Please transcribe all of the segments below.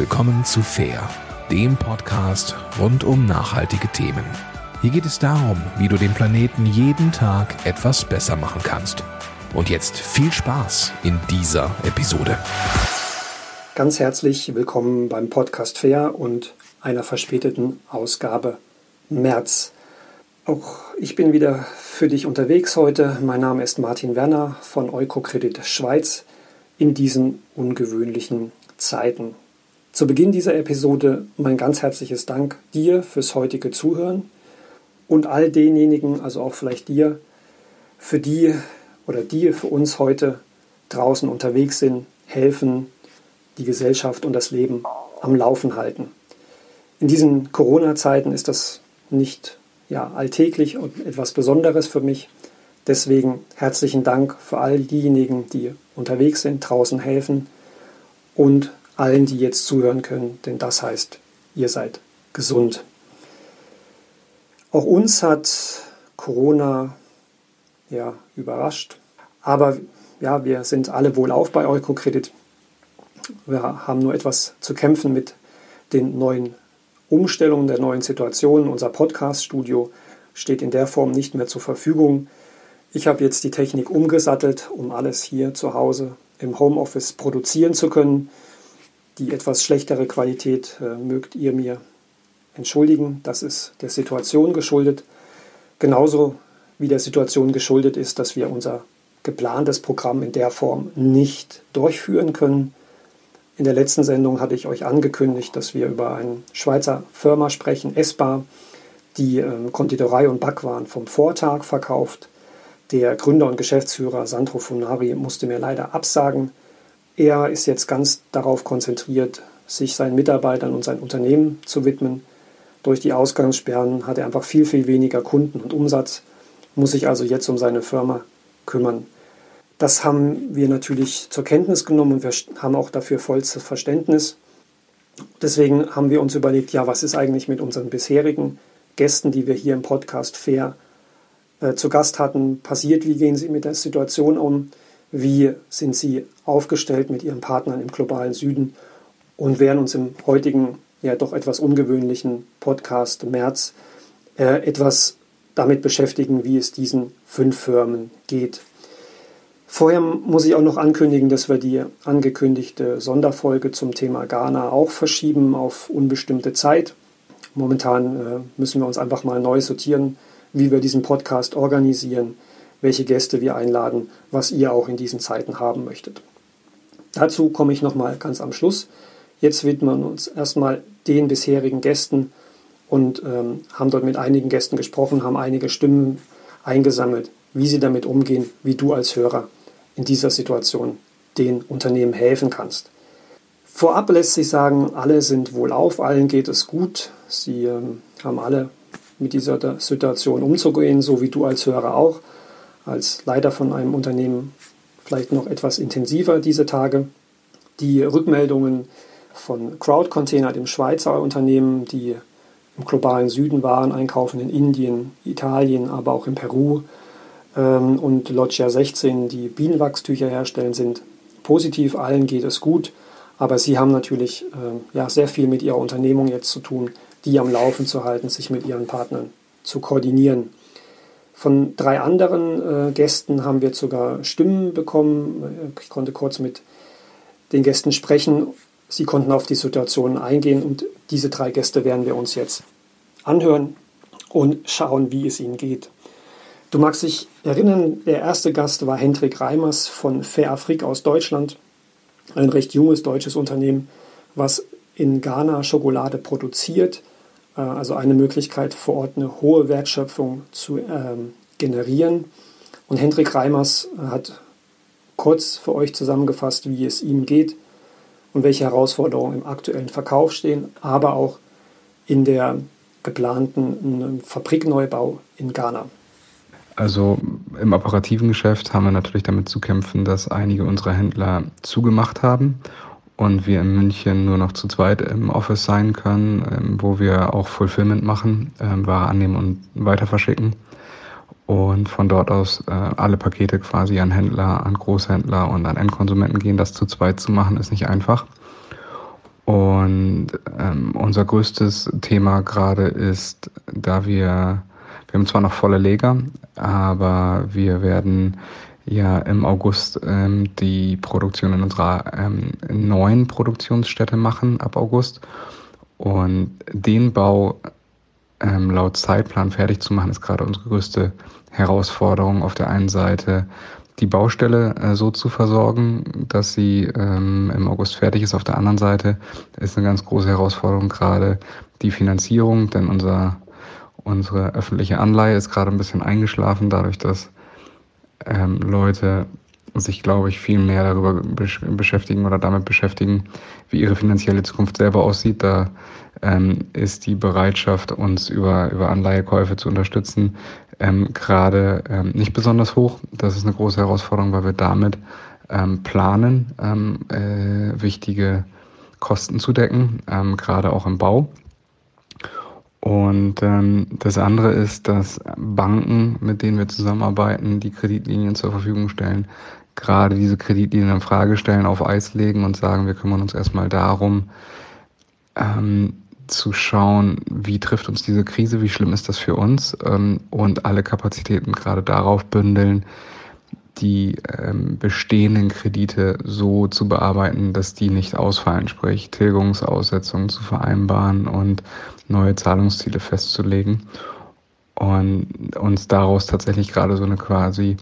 willkommen zu Fair, dem Podcast rund um nachhaltige Themen. Hier geht es darum, wie du den Planeten jeden Tag etwas besser machen kannst. Und jetzt viel Spaß in dieser Episode. Ganz herzlich willkommen beim Podcast Fair und einer verspäteten Ausgabe März. Auch ich bin wieder für dich unterwegs heute. Mein Name ist Martin Werner von Eukokredit Schweiz in diesen ungewöhnlichen Zeiten. Zu Beginn dieser Episode mein ganz herzliches Dank dir fürs heutige Zuhören und all denjenigen, also auch vielleicht dir, für die oder die für uns heute draußen unterwegs sind, helfen, die Gesellschaft und das Leben am Laufen halten. In diesen Corona-Zeiten ist das nicht ja, alltäglich und etwas Besonderes für mich. Deswegen herzlichen Dank für all diejenigen, die unterwegs sind, draußen helfen und allen, die jetzt zuhören können, denn das heißt, ihr seid gesund. Auch uns hat Corona ja überrascht, aber ja, wir sind alle wohlauf bei Eukokredit. Wir haben nur etwas zu kämpfen mit den neuen Umstellungen, der neuen Situation. Unser Podcast-Studio steht in der Form nicht mehr zur Verfügung. Ich habe jetzt die Technik umgesattelt, um alles hier zu Hause im Homeoffice produzieren zu können. Die etwas schlechtere Qualität äh, mögt ihr mir entschuldigen. Das ist der Situation geschuldet. Genauso wie der Situation geschuldet ist, dass wir unser geplantes Programm in der Form nicht durchführen können. In der letzten Sendung hatte ich euch angekündigt, dass wir über eine Schweizer Firma sprechen, Esbar, die ähm, Konditorei und Backwaren vom Vortag verkauft. Der Gründer und Geschäftsführer Sandro Funari musste mir leider absagen. Er ist jetzt ganz darauf konzentriert, sich seinen Mitarbeitern und sein Unternehmen zu widmen. Durch die Ausgangssperren hat er einfach viel, viel weniger Kunden und Umsatz, muss sich also jetzt um seine Firma kümmern. Das haben wir natürlich zur Kenntnis genommen und wir haben auch dafür vollstes Verständnis. Deswegen haben wir uns überlegt, ja, was ist eigentlich mit unseren bisherigen Gästen, die wir hier im Podcast Fair äh, zu Gast hatten, passiert, wie gehen sie mit der Situation um wie sind sie aufgestellt mit ihren Partnern im globalen Süden und werden uns im heutigen, ja doch etwas ungewöhnlichen Podcast März äh, etwas damit beschäftigen, wie es diesen fünf Firmen geht. Vorher muss ich auch noch ankündigen, dass wir die angekündigte Sonderfolge zum Thema Ghana auch verschieben auf unbestimmte Zeit. Momentan äh, müssen wir uns einfach mal neu sortieren, wie wir diesen Podcast organisieren welche Gäste wir einladen, was ihr auch in diesen Zeiten haben möchtet. Dazu komme ich nochmal ganz am Schluss. Jetzt widmen wir uns erstmal den bisherigen Gästen und ähm, haben dort mit einigen Gästen gesprochen, haben einige Stimmen eingesammelt, wie sie damit umgehen, wie du als Hörer in dieser Situation den Unternehmen helfen kannst. Vorab lässt sich sagen, alle sind wohlauf, allen geht es gut. Sie ähm, haben alle mit dieser Situation umzugehen, so wie du als Hörer auch als Leiter von einem Unternehmen vielleicht noch etwas intensiver diese Tage. Die Rückmeldungen von Crowd Container, dem Schweizer Unternehmen, die im globalen Süden Waren einkaufen, in Indien, Italien, aber auch in Peru ähm, und Loggia 16, die Bienenwachstücher herstellen, sind positiv. Allen geht es gut, aber sie haben natürlich äh, ja, sehr viel mit ihrer Unternehmung jetzt zu tun, die am Laufen zu halten, sich mit ihren Partnern zu koordinieren. Von drei anderen äh, Gästen haben wir sogar Stimmen bekommen. Ich konnte kurz mit den Gästen sprechen. Sie konnten auf die Situation eingehen und diese drei Gäste werden wir uns jetzt anhören und schauen, wie es ihnen geht. Du magst dich erinnern, der erste Gast war Hendrik Reimers von Fair Afrik aus Deutschland, ein recht junges deutsches Unternehmen, was in Ghana Schokolade produziert also eine Möglichkeit vor Ort eine hohe Wertschöpfung zu ähm, generieren. Und Hendrik Reimers hat kurz für euch zusammengefasst, wie es ihm geht und welche Herausforderungen im aktuellen Verkauf stehen, aber auch in der geplanten Fabrikneubau in Ghana. Also im operativen Geschäft haben wir natürlich damit zu kämpfen, dass einige unserer Händler zugemacht haben und wir in München nur noch zu zweit im Office sein können, ähm, wo wir auch Fulfillment machen, ähm, Ware annehmen und weiter verschicken. Und von dort aus äh, alle Pakete quasi an Händler, an Großhändler und an Endkonsumenten gehen. Das zu zweit zu machen, ist nicht einfach. Und ähm, unser größtes Thema gerade ist, da wir, wir haben zwar noch volle Leger, aber wir werden ja im August ähm, die Produktion in unserer ähm, neuen Produktionsstätte machen, ab August. Und den Bau ähm, laut Zeitplan fertig zu machen, ist gerade unsere größte Herausforderung. Auf der einen Seite die Baustelle äh, so zu versorgen, dass sie ähm, im August fertig ist. Auf der anderen Seite ist eine ganz große Herausforderung gerade die Finanzierung, denn unser, unsere öffentliche Anleihe ist gerade ein bisschen eingeschlafen, dadurch, dass ähm, Leute sich, glaube ich, viel mehr darüber besch beschäftigen oder damit beschäftigen, wie ihre finanzielle Zukunft selber aussieht. Da ähm, ist die Bereitschaft, uns über, über Anleihekäufe zu unterstützen, ähm, gerade ähm, nicht besonders hoch. Das ist eine große Herausforderung, weil wir damit ähm, planen, ähm, äh, wichtige Kosten zu decken, ähm, gerade auch im Bau. Und ähm, das andere ist, dass Banken, mit denen wir zusammenarbeiten, die Kreditlinien zur Verfügung stellen, gerade diese Kreditlinien in Frage stellen, auf Eis legen und sagen, wir kümmern uns erstmal darum, ähm, zu schauen, wie trifft uns diese Krise, wie schlimm ist das für uns ähm, und alle Kapazitäten gerade darauf bündeln, die ähm, bestehenden Kredite so zu bearbeiten, dass die nicht ausfallen, sprich Tilgungsaussetzungen zu vereinbaren und neue Zahlungsziele festzulegen und uns daraus tatsächlich gerade so eine quasi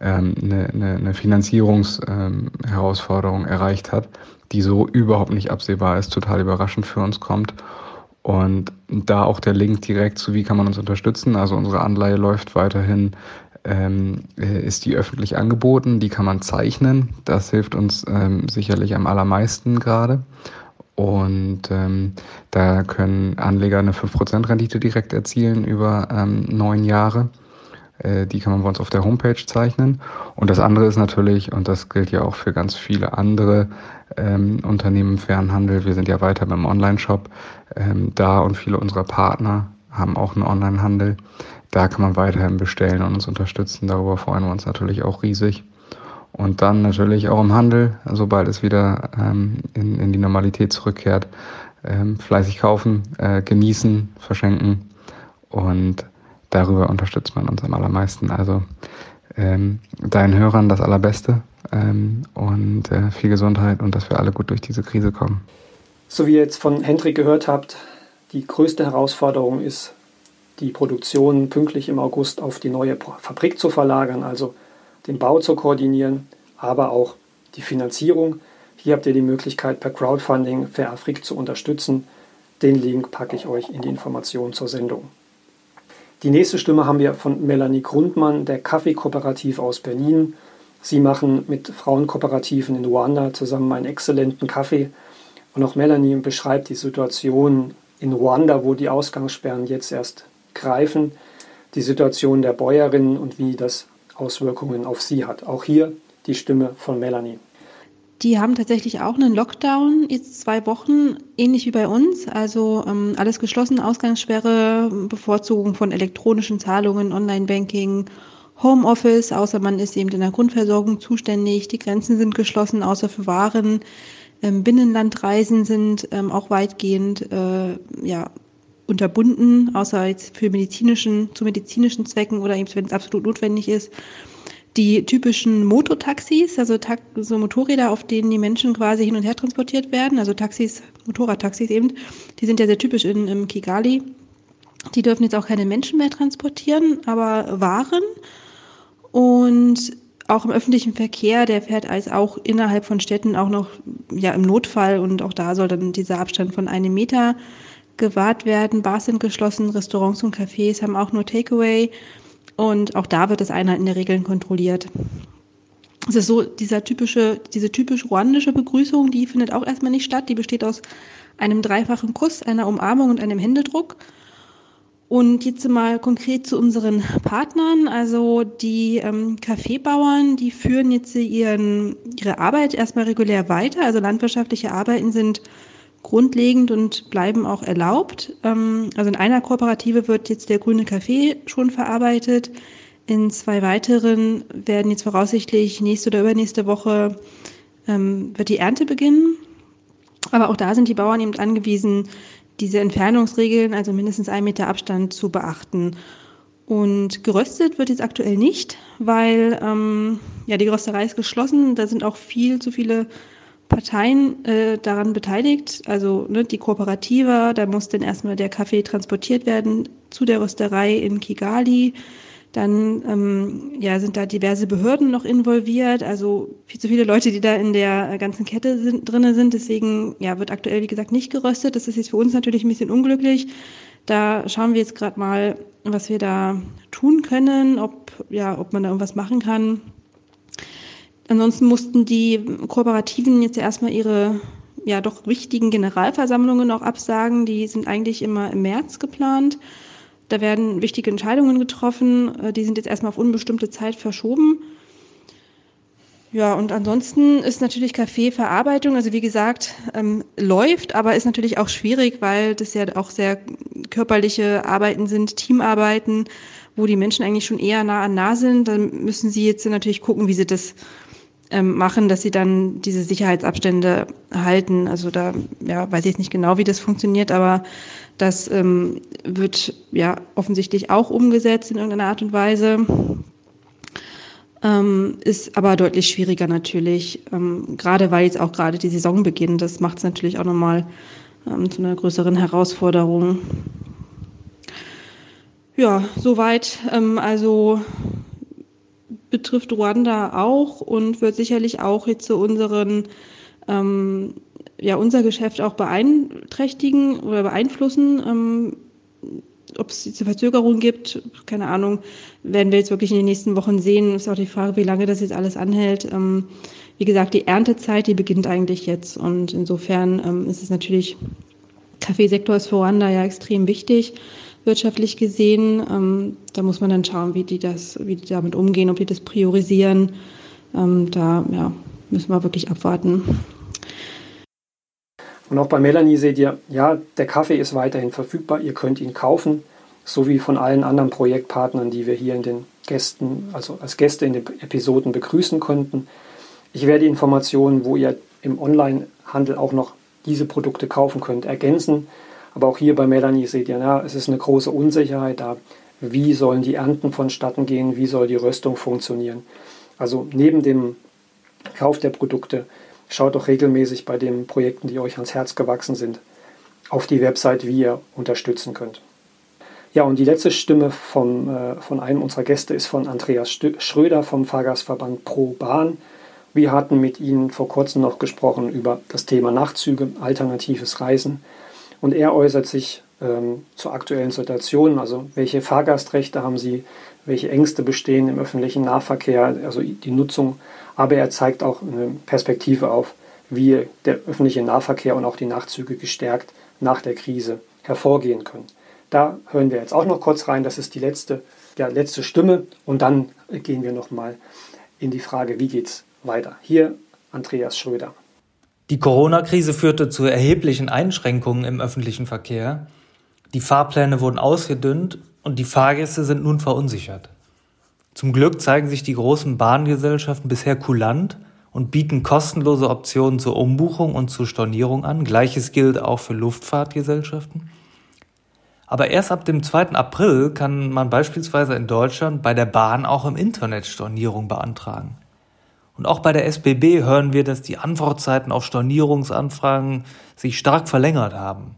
ähm, eine, eine, eine Finanzierungsherausforderung ähm, erreicht hat, die so überhaupt nicht absehbar ist, total überraschend für uns kommt. Und da auch der Link direkt zu, wie kann man uns unterstützen. Also unsere Anleihe läuft weiterhin, ähm, äh, ist die öffentlich angeboten, die kann man zeichnen. Das hilft uns ähm, sicherlich am allermeisten gerade. Und ähm, da können Anleger eine 5% Rendite direkt erzielen über ähm, neun Jahre. Äh, die kann man bei uns auf der Homepage zeichnen. Und das andere ist natürlich, und das gilt ja auch für ganz viele andere ähm, Unternehmen im Fernhandel, wir sind ja weiter beim Online-Shop, ähm, da und viele unserer Partner haben auch einen Online-Handel. Da kann man weiterhin bestellen und uns unterstützen. Darüber freuen wir uns natürlich auch riesig. Und dann natürlich auch im Handel, sobald es wieder ähm, in, in die Normalität zurückkehrt, ähm, fleißig kaufen, äh, genießen, verschenken und darüber unterstützt man uns am allermeisten. Also ähm, deinen Hörern das Allerbeste ähm, und äh, viel Gesundheit und dass wir alle gut durch diese Krise kommen. So wie ihr jetzt von Hendrik gehört habt, die größte Herausforderung ist, die Produktion pünktlich im August auf die neue Fabrik zu verlagern, also den Bau zu koordinieren, aber auch die Finanzierung. Hier habt ihr die Möglichkeit, per Crowdfunding Fair zu unterstützen. Den Link packe ich euch in die Informationen zur Sendung. Die nächste Stimme haben wir von Melanie Grundmann, der Kaffeekooperativ aus Berlin. Sie machen mit Frauenkooperativen in Ruanda zusammen einen exzellenten Kaffee. Und auch Melanie beschreibt die Situation in Ruanda, wo die Ausgangssperren jetzt erst greifen, die Situation der Bäuerinnen und wie das Auswirkungen auf sie hat. Auch hier die Stimme von Melanie. Die haben tatsächlich auch einen Lockdown, jetzt zwei Wochen, ähnlich wie bei uns. Also ähm, alles geschlossen, Ausgangssperre, Bevorzugung von elektronischen Zahlungen, Online-Banking, Homeoffice, außer man ist eben in der Grundversorgung zuständig. Die Grenzen sind geschlossen, außer für Waren. Ähm, Binnenlandreisen sind ähm, auch weitgehend äh, ja, unterbunden, außer jetzt für medizinischen, zu medizinischen Zwecken oder eben, wenn es absolut notwendig ist die typischen Mototaxis, also so Motorräder, auf denen die Menschen quasi hin und her transportiert werden, also Taxis, Motorradtaxis eben, die sind ja sehr typisch in, in Kigali. Die dürfen jetzt auch keine Menschen mehr transportieren, aber Waren. Und auch im öffentlichen Verkehr, der fährt als auch innerhalb von Städten auch noch ja im Notfall und auch da soll dann dieser Abstand von einem Meter gewahrt werden. Bars sind geschlossen, Restaurants und Cafés haben auch nur Takeaway. Und auch da wird das in der Regel kontrolliert. Es ist so, dieser typische, diese typisch ruandische Begrüßung, die findet auch erstmal nicht statt. Die besteht aus einem dreifachen Kuss, einer Umarmung und einem Händedruck. Und jetzt mal konkret zu unseren Partnern. Also die ähm, Kaffeebauern, die führen jetzt ihren, ihre Arbeit erstmal regulär weiter. Also landwirtschaftliche Arbeiten sind grundlegend und bleiben auch erlaubt. Ähm, also in einer Kooperative wird jetzt der grüne Kaffee schon verarbeitet. In zwei weiteren werden jetzt voraussichtlich nächste oder übernächste Woche ähm, wird die Ernte beginnen. Aber auch da sind die Bauern eben angewiesen, diese Entfernungsregeln, also mindestens ein Meter Abstand, zu beachten. Und geröstet wird jetzt aktuell nicht, weil ähm, ja, die Rösterei ist geschlossen. Da sind auch viel zu viele Parteien äh, daran beteiligt. Also ne, die Kooperative, da muss dann erstmal der Kaffee transportiert werden zu der Rösterei in Kigali. Dann ähm, ja, sind da diverse Behörden noch involviert, also viel zu viele Leute, die da in der ganzen Kette sind, drinne sind. Deswegen ja, wird aktuell, wie gesagt, nicht geröstet. Das ist jetzt für uns natürlich ein bisschen unglücklich. Da schauen wir jetzt gerade mal, was wir da tun können, ob, ja, ob man da irgendwas machen kann. Ansonsten mussten die Kooperativen jetzt erstmal ihre ja doch wichtigen Generalversammlungen auch absagen. Die sind eigentlich immer im März geplant. Da werden wichtige Entscheidungen getroffen. Äh, die sind jetzt erstmal auf unbestimmte Zeit verschoben. Ja, und ansonsten ist natürlich Kaffeeverarbeitung, also wie gesagt, ähm, läuft, aber ist natürlich auch schwierig, weil das ja auch sehr körperliche Arbeiten sind, Teamarbeiten, wo die Menschen eigentlich schon eher nah an nah sind. Dann müssen sie jetzt natürlich gucken, wie sie das ähm, machen, dass sie dann diese Sicherheitsabstände halten. Also da ja, weiß ich jetzt nicht genau, wie das funktioniert, aber das ähm, wird ja offensichtlich auch umgesetzt in irgendeiner Art und Weise. Ähm, ist aber deutlich schwieriger natürlich, ähm, gerade weil jetzt auch gerade die Saison beginnt. Das macht es natürlich auch nochmal ähm, zu einer größeren Herausforderung. Ja, soweit. Ähm, also betrifft Ruanda auch und wird sicherlich auch jetzt zu unseren ähm, ja unser Geschäft auch beeinträchtigen oder beeinflussen. Ähm, ob es diese Verzögerung gibt, keine Ahnung, werden wir jetzt wirklich in den nächsten Wochen sehen. Ist auch die Frage, wie lange das jetzt alles anhält. Ähm, wie gesagt, die Erntezeit, die beginnt eigentlich jetzt und insofern ähm, ist es natürlich, Kaffeesektor ist für Ruanda ja extrem wichtig wirtschaftlich gesehen. Ähm, da muss man dann schauen, wie die das, wie die damit umgehen, ob die das priorisieren. Ähm, da ja, müssen wir wirklich abwarten. Und auch bei Melanie seht ihr, ja, der Kaffee ist weiterhin verfügbar, ihr könnt ihn kaufen, so wie von allen anderen Projektpartnern, die wir hier in den Gästen, also als Gäste in den Episoden begrüßen konnten. Ich werde Informationen, wo ihr im Onlinehandel auch noch diese Produkte kaufen könnt, ergänzen. Aber auch hier bei Melanie seht ihr, ja, es ist eine große Unsicherheit da. Wie sollen die Ernten vonstatten gehen? Wie soll die Röstung funktionieren? Also neben dem Kauf der Produkte schaut doch regelmäßig bei den Projekten, die euch ans Herz gewachsen sind, auf die Website, wie ihr unterstützen könnt. Ja, und die letzte Stimme vom, äh, von einem unserer Gäste ist von Andreas Schröder vom Fahrgastverband Pro Bahn. Wir hatten mit Ihnen vor kurzem noch gesprochen über das Thema Nachtzüge, alternatives Reisen. Und er äußert sich ähm, zur aktuellen Situation, also welche Fahrgastrechte haben Sie, welche Ängste bestehen im öffentlichen Nahverkehr, also die Nutzung. Aber er zeigt auch eine Perspektive auf, wie der öffentliche Nahverkehr und auch die Nachtzüge gestärkt nach der Krise hervorgehen können. Da hören wir jetzt auch noch kurz rein. Das ist die letzte, ja, letzte Stimme. Und dann gehen wir nochmal in die Frage, wie geht es weiter. Hier Andreas Schröder. Die Corona-Krise führte zu erheblichen Einschränkungen im öffentlichen Verkehr. Die Fahrpläne wurden ausgedünnt und die Fahrgäste sind nun verunsichert. Zum Glück zeigen sich die großen Bahngesellschaften bisher kulant und bieten kostenlose Optionen zur Umbuchung und zur Stornierung an. Gleiches gilt auch für Luftfahrtgesellschaften. Aber erst ab dem 2. April kann man beispielsweise in Deutschland bei der Bahn auch im Internet Stornierung beantragen. Und auch bei der SBB hören wir, dass die Antwortzeiten auf Stornierungsanfragen sich stark verlängert haben.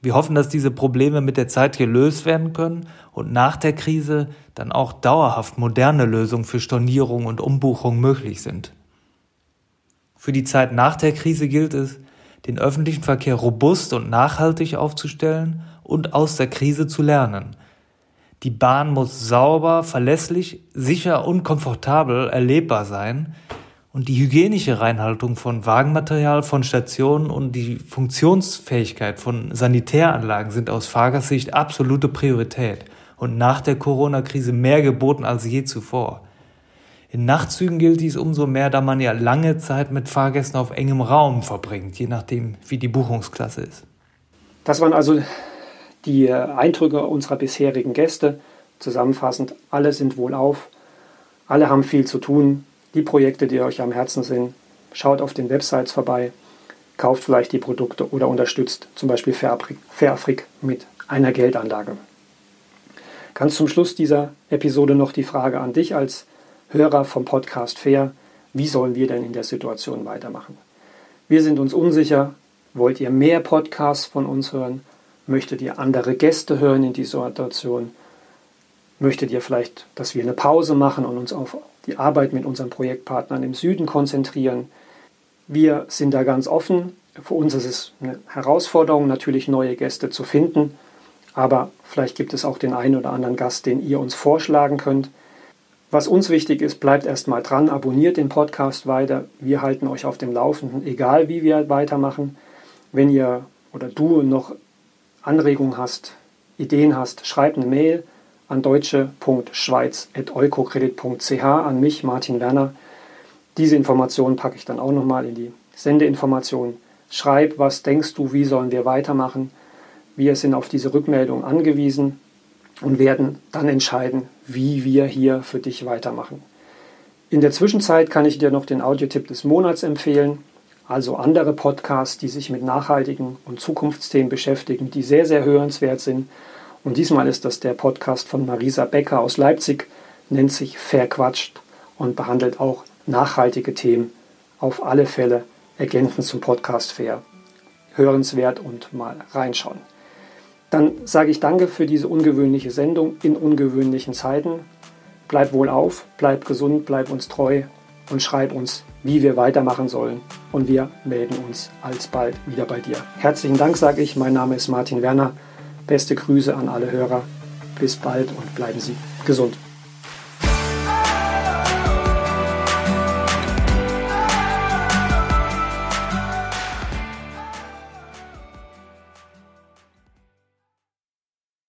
Wir hoffen, dass diese Probleme mit der Zeit gelöst werden können und nach der Krise dann auch dauerhaft moderne Lösungen für Stornierung und Umbuchung möglich sind. Für die Zeit nach der Krise gilt es, den öffentlichen Verkehr robust und nachhaltig aufzustellen und aus der Krise zu lernen – die Bahn muss sauber, verlässlich, sicher und komfortabel erlebbar sein. Und die hygienische Reinhaltung von Wagenmaterial, von Stationen und die Funktionsfähigkeit von Sanitäranlagen sind aus Fahrgastsicht absolute Priorität und nach der Corona-Krise mehr geboten als je zuvor. In Nachtzügen gilt dies umso mehr, da man ja lange Zeit mit Fahrgästen auf engem Raum verbringt, je nachdem, wie die Buchungsklasse ist. Das waren also die Eindrücke unserer bisherigen Gäste. Zusammenfassend, alle sind wohlauf, alle haben viel zu tun. Die Projekte, die euch am Herzen sind, schaut auf den Websites vorbei. kauft vielleicht die Produkte oder unterstützt zum Beispiel Fairafrik mit einer Geldanlage. Ganz zum Schluss dieser Episode noch die Frage an dich als Hörer vom Podcast Fair. Wie sollen wir denn in der Situation weitermachen? Wir sind uns unsicher. Wollt ihr mehr Podcasts von uns hören? Möchtet ihr andere Gäste hören in dieser Situation? Möchtet ihr vielleicht, dass wir eine Pause machen und uns auf die Arbeit mit unseren Projektpartnern im Süden konzentrieren? Wir sind da ganz offen. Für uns ist es eine Herausforderung, natürlich neue Gäste zu finden. Aber vielleicht gibt es auch den einen oder anderen Gast, den ihr uns vorschlagen könnt. Was uns wichtig ist, bleibt erstmal dran, abonniert den Podcast weiter. Wir halten euch auf dem Laufenden, egal wie wir weitermachen. Wenn ihr oder du noch Anregungen hast, Ideen hast, schreibt eine Mail an deutsche.schweiz.eukokredit.ch an mich, Martin Werner. Diese Informationen packe ich dann auch nochmal in die Sendeinformationen. Schreib, was denkst du, wie sollen wir weitermachen? Wir sind auf diese Rückmeldung angewiesen und werden dann entscheiden, wie wir hier für dich weitermachen. In der Zwischenzeit kann ich dir noch den Audiotipp des Monats empfehlen, also andere Podcasts, die sich mit nachhaltigen und Zukunftsthemen beschäftigen, die sehr, sehr hörenswert sind. Und diesmal ist das der Podcast von Marisa Becker aus Leipzig, nennt sich Verquatscht und behandelt auch nachhaltige Themen. Auf alle Fälle ergänzend zum Podcast Fair. Hörenswert und mal reinschauen. Dann sage ich danke für diese ungewöhnliche Sendung in ungewöhnlichen Zeiten. Bleib wohl auf, bleib gesund, bleib uns treu und schreib uns, wie wir weitermachen sollen. Und wir melden uns alsbald wieder bei dir. Herzlichen Dank, sage ich. Mein Name ist Martin Werner. Beste Grüße an alle Hörer. Bis bald und bleiben Sie gesund.